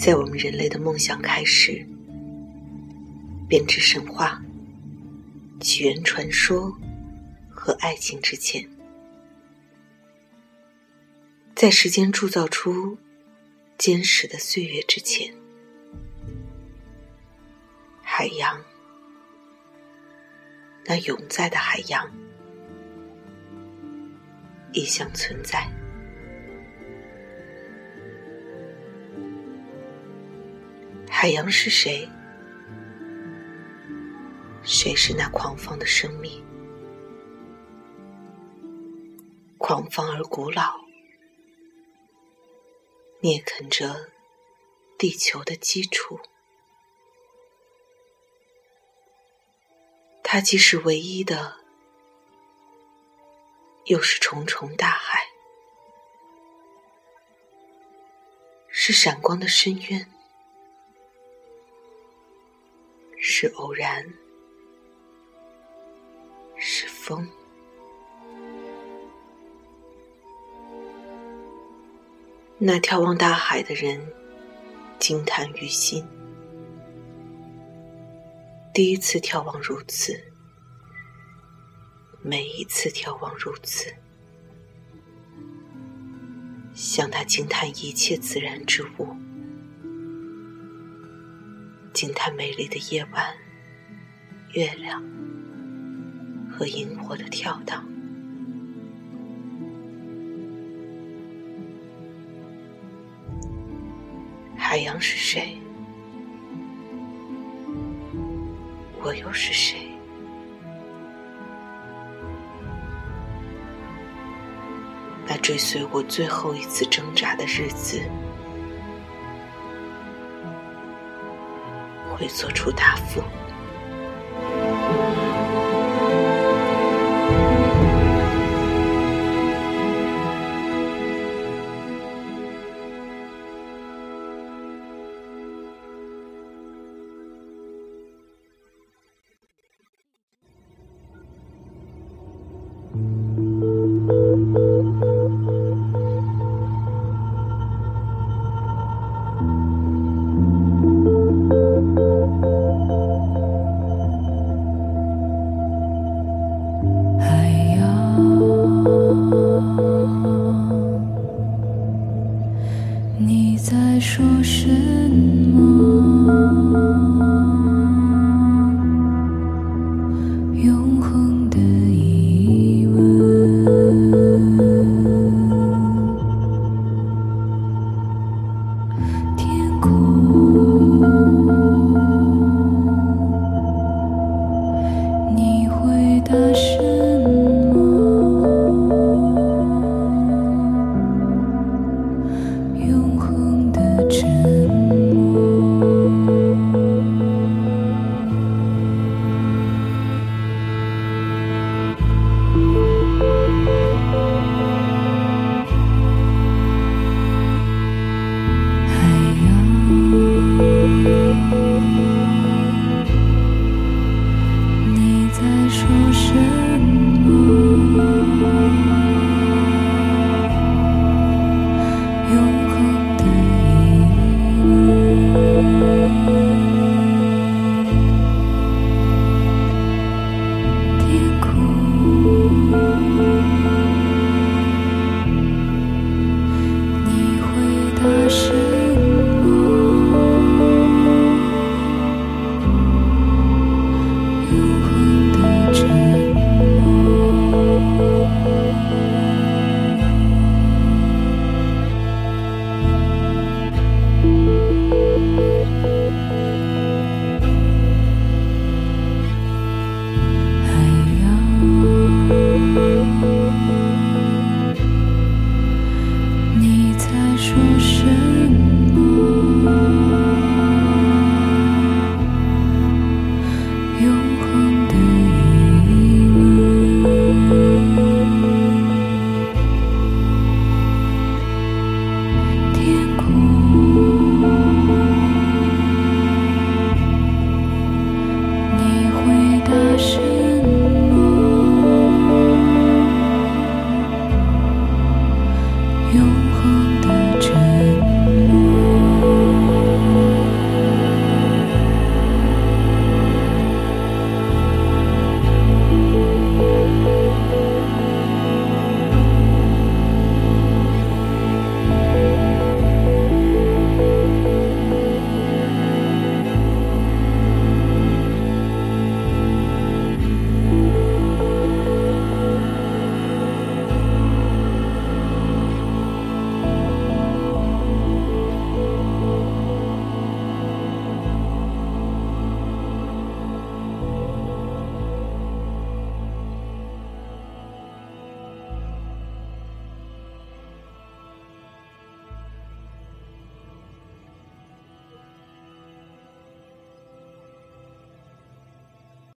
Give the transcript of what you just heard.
在我们人类的梦想开始、编织神话、起源传说和爱情之前，在时间铸造出坚实的岁月之前，海洋，那永在的海洋，一向存在。海洋是谁？谁是那狂放的生命？狂放而古老，啮啃着地球的基础。它既是唯一的，又是重重大海，是闪光的深渊。是偶然，是风。那眺望大海的人惊叹于心，第一次眺望如此，每一次眺望如此，向他惊叹一切自然之物。惊叹美丽的夜晚，月亮和萤火的跳荡。海洋是谁？我又是谁？那追随我最后一次挣扎的日子。会做出答复。啊你在说什么？永恒的疑问。天空